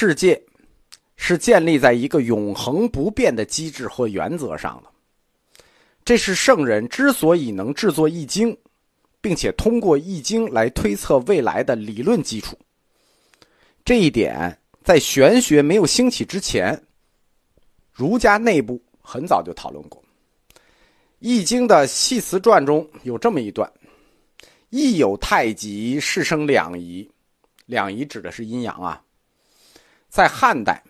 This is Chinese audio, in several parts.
世界是建立在一个永恒不变的机制或原则上的。这是圣人之所以能制作《易经》，并且通过《易经》来推测未来的理论基础。这一点在玄学没有兴起之前，儒家内部很早就讨论过。《易经》的系辞传中有这么一段：“易有太极，是生两仪。两仪指的是阴阳啊。在汉代，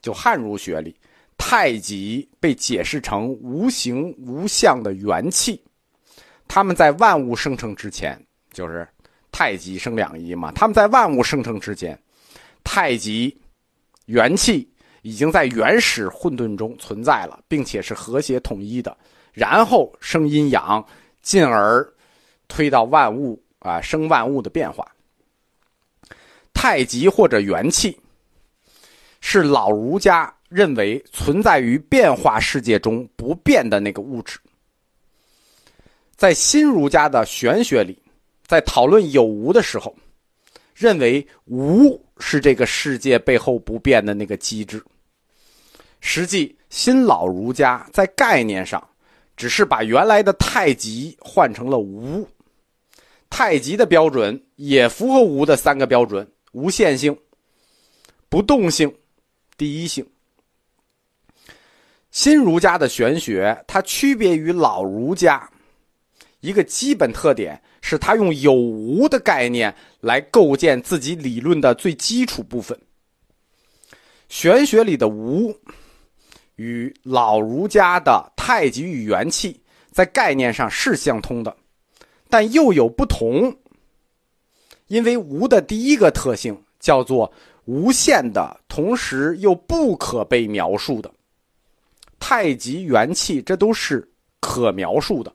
就汉儒学里。”太极被解释成无形无相的元气，他们在万物生成之前，就是太极生两仪嘛。他们在万物生成之前，太极元气已经在原始混沌中存在了，并且是和谐统一的。然后生阴阳，进而推到万物啊，生万物的变化。太极或者元气，是老儒家。认为存在于变化世界中不变的那个物质，在新儒家的玄学里，在讨论有无的时候，认为无是这个世界背后不变的那个机制。实际新老儒家在概念上，只是把原来的太极换成了无。太极的标准也符合无的三个标准：无限性、不动性、第一性。新儒家的玄学，它区别于老儒家，一个基本特点是，它用有无的概念来构建自己理论的最基础部分。玄学里的无，与老儒家的太极与元气在概念上是相通的，但又有不同。因为无的第一个特性叫做无限的，同时又不可被描述的。太极元气，这都是可描述的；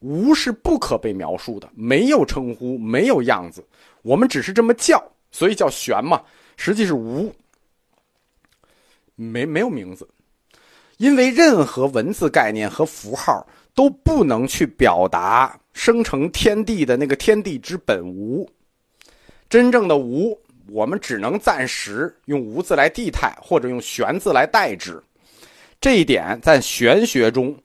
无是不可被描述的，没有称呼，没有样子。我们只是这么叫，所以叫玄嘛。实际是无，没没有名字。因为任何文字概念和符号都不能去表达生成天地的那个天地之本无。真正的无，我们只能暂时用无字来地态，或者用玄字来代之。这一点在玄学中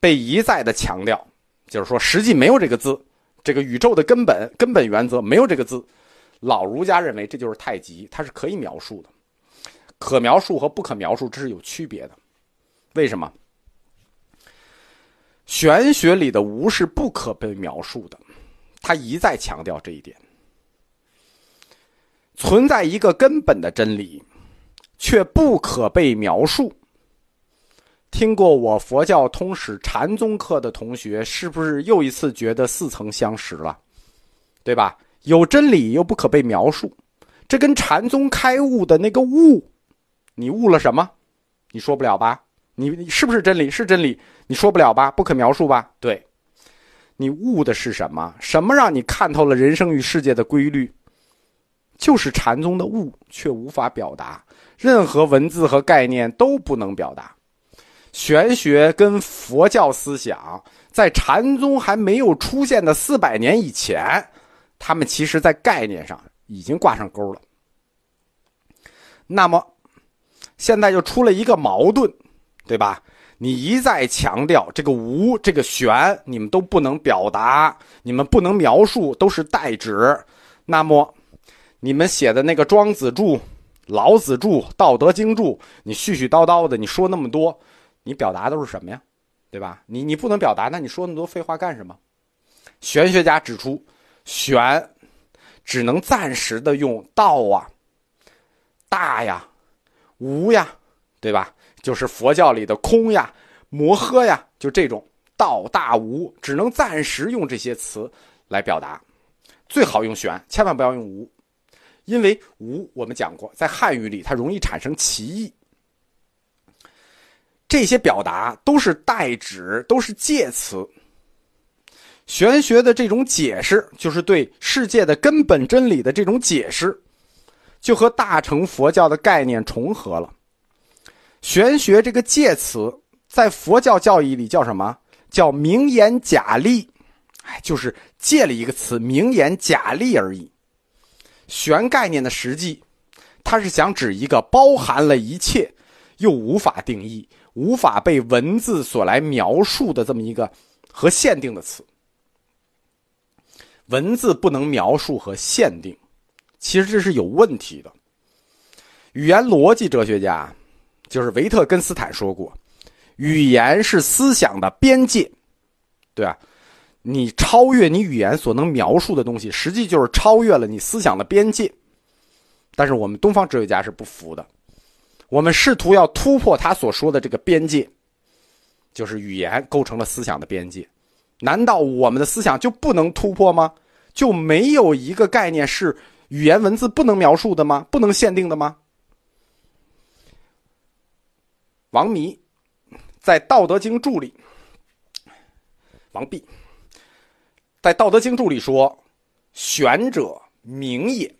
被一再的强调，就是说实际没有这个字，这个宇宙的根本根本原则没有这个字。老儒家认为这就是太极，它是可以描述的，可描述和不可描述这是有区别的。为什么？玄学里的无是不可被描述的，他一再强调这一点。存在一个根本的真理，却不可被描述。听过我佛教通史禅宗课的同学，是不是又一次觉得似曾相识了？对吧？有真理又不可被描述，这跟禅宗开悟的那个悟，你悟了什么？你说不了吧？你是不是真理？是真理？你说不了吧？不可描述吧？对，你悟的是什么？什么让你看透了人生与世界的规律？就是禅宗的悟，却无法表达，任何文字和概念都不能表达。玄学跟佛教思想在禅宗还没有出现的四百年以前，他们其实在概念上已经挂上钩了。那么，现在就出了一个矛盾，对吧？你一再强调这个无、这个玄，你们都不能表达，你们不能描述，都是代指。那么，你们写的那个《庄子注》《老子注》《道德经注》，你絮絮叨叨的，你说那么多。你表达都是什么呀，对吧？你你不能表达，那你说那么多废话干什么？玄学家指出，玄只能暂时的用道啊、大呀、无呀，对吧？就是佛教里的空呀、摩诃呀，就这种道大无，只能暂时用这些词来表达。最好用玄，千万不要用无，因为无我们讲过，在汉语里它容易产生歧义。这些表达都是代指，都是介词。玄学的这种解释，就是对世界的根本真理的这种解释，就和大乘佛教的概念重合了。玄学这个介词，在佛教教义里叫什么？叫名言假立，哎，就是借了一个词“名言假立”而已。玄概念的实际，它是想指一个包含了一切，又无法定义、无法被文字所来描述的这么一个和限定的词。文字不能描述和限定，其实这是有问题的。语言逻辑哲学家就是维特根斯坦说过：“语言是思想的边界。”对啊，你超越你语言所能描述的东西，实际就是超越了你思想的边界。但是我们东方哲学家是不服的，我们试图要突破他所说的这个边界，就是语言构成了思想的边界。难道我们的思想就不能突破吗？就没有一个概念是语言文字不能描述的吗？不能限定的吗？王弥在《道德经注》里，王弼在《道德经注》里说：“玄者，明也。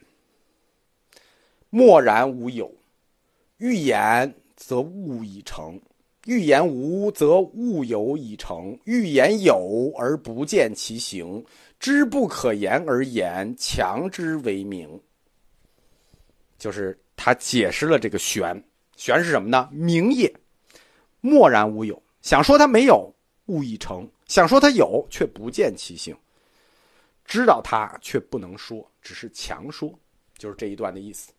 默然无有，欲言则物已成；欲言无则物有已成。欲言有而不见其形，知不可言而言，强之为明。”就是他解释了这个“玄”，“玄”是什么呢？明也。默然无有，想说它没有，物已成；想说它有，却不见其形。知道他却不能说，只是强说，就是这一段的意思，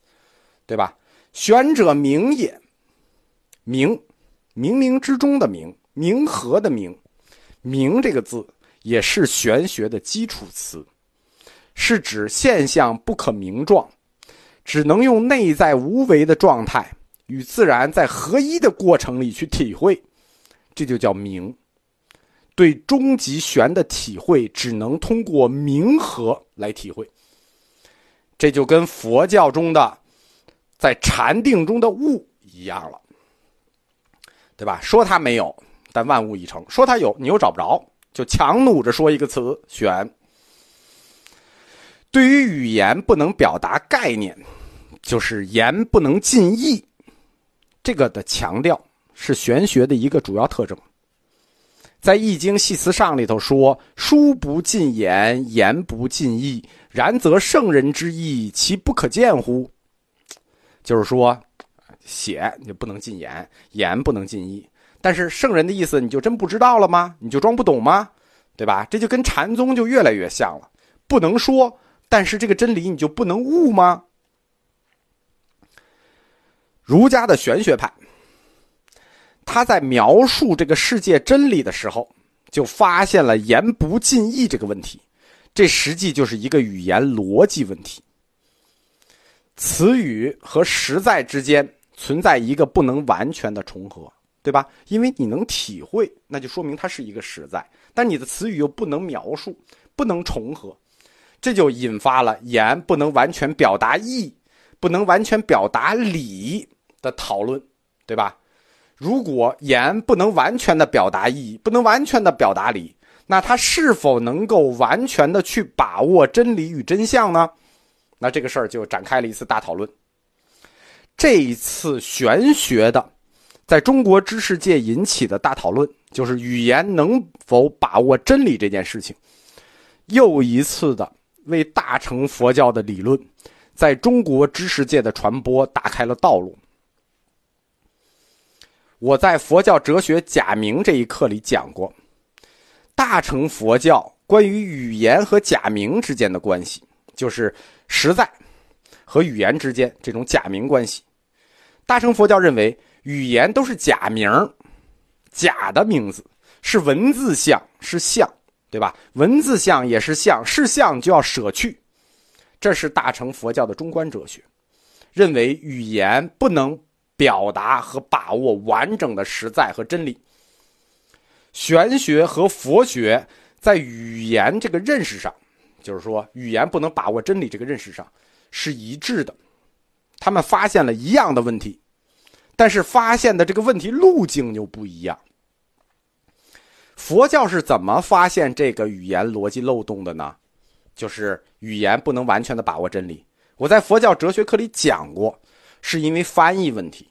对吧？玄者明也，明，冥冥之中的明，冥和的明，明这个字也是玄学的基础词，是指现象不可名状，只能用内在无为的状态。与自然在合一的过程里去体会，这就叫明。对终极玄的体会，只能通过明和来体会。这就跟佛教中的在禅定中的悟一样了，对吧？说它没有，但万物已成；说它有，你又找不着，就强弩着说一个词“玄”。对于语言不能表达概念，就是言不能尽意。这个的强调是玄学的一个主要特征。在《易经系辞上》里头说：“书不尽言，言不尽意。然则圣人之意，其不可见乎？”就是说，写你不能尽言，言不能尽意。但是圣人的意思，你就真不知道了吗？你就装不懂吗？对吧？这就跟禅宗就越来越像了。不能说，但是这个真理你就不能悟吗？儒家的玄学派，他在描述这个世界真理的时候，就发现了言不尽意这个问题。这实际就是一个语言逻辑问题。词语和实在之间存在一个不能完全的重合，对吧？因为你能体会，那就说明它是一个实在；但你的词语又不能描述，不能重合，这就引发了言不能完全表达意，不能完全表达理。的讨论，对吧？如果言不能完全的表达意义，不能完全的表达理，那它是否能够完全的去把握真理与真相呢？那这个事儿就展开了一次大讨论。这一次玄学的，在中国知识界引起的大讨论，就是语言能否把握真理这件事情，又一次的为大乘佛教的理论在中国知识界的传播打开了道路。我在佛教哲学假名这一课里讲过，大乘佛教关于语言和假名之间的关系，就是实在和语言之间这种假名关系。大乘佛教认为语言都是假名，假的名字是文字相，是相，对吧？文字相也是相，是相就要舍去，这是大乘佛教的中观哲学，认为语言不能。表达和把握完整的实在和真理，玄学和佛学在语言这个认识上，就是说语言不能把握真理这个认识上是一致的。他们发现了一样的问题，但是发现的这个问题路径又不一样。佛教是怎么发现这个语言逻辑漏洞的呢？就是语言不能完全的把握真理。我在佛教哲学课里讲过。是因为翻译问题，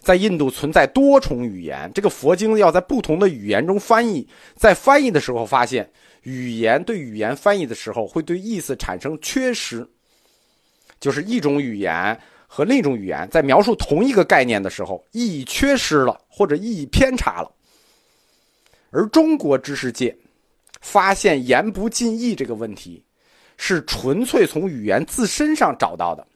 在印度存在多重语言，这个佛经要在不同的语言中翻译，在翻译的时候发现，语言对语言翻译的时候会对意思产生缺失，就是一种语言和另一种语言在描述同一个概念的时候，意义缺失了或者意义偏差了。而中国知识界发现言不尽意这个问题，是纯粹从语言自身上找到的。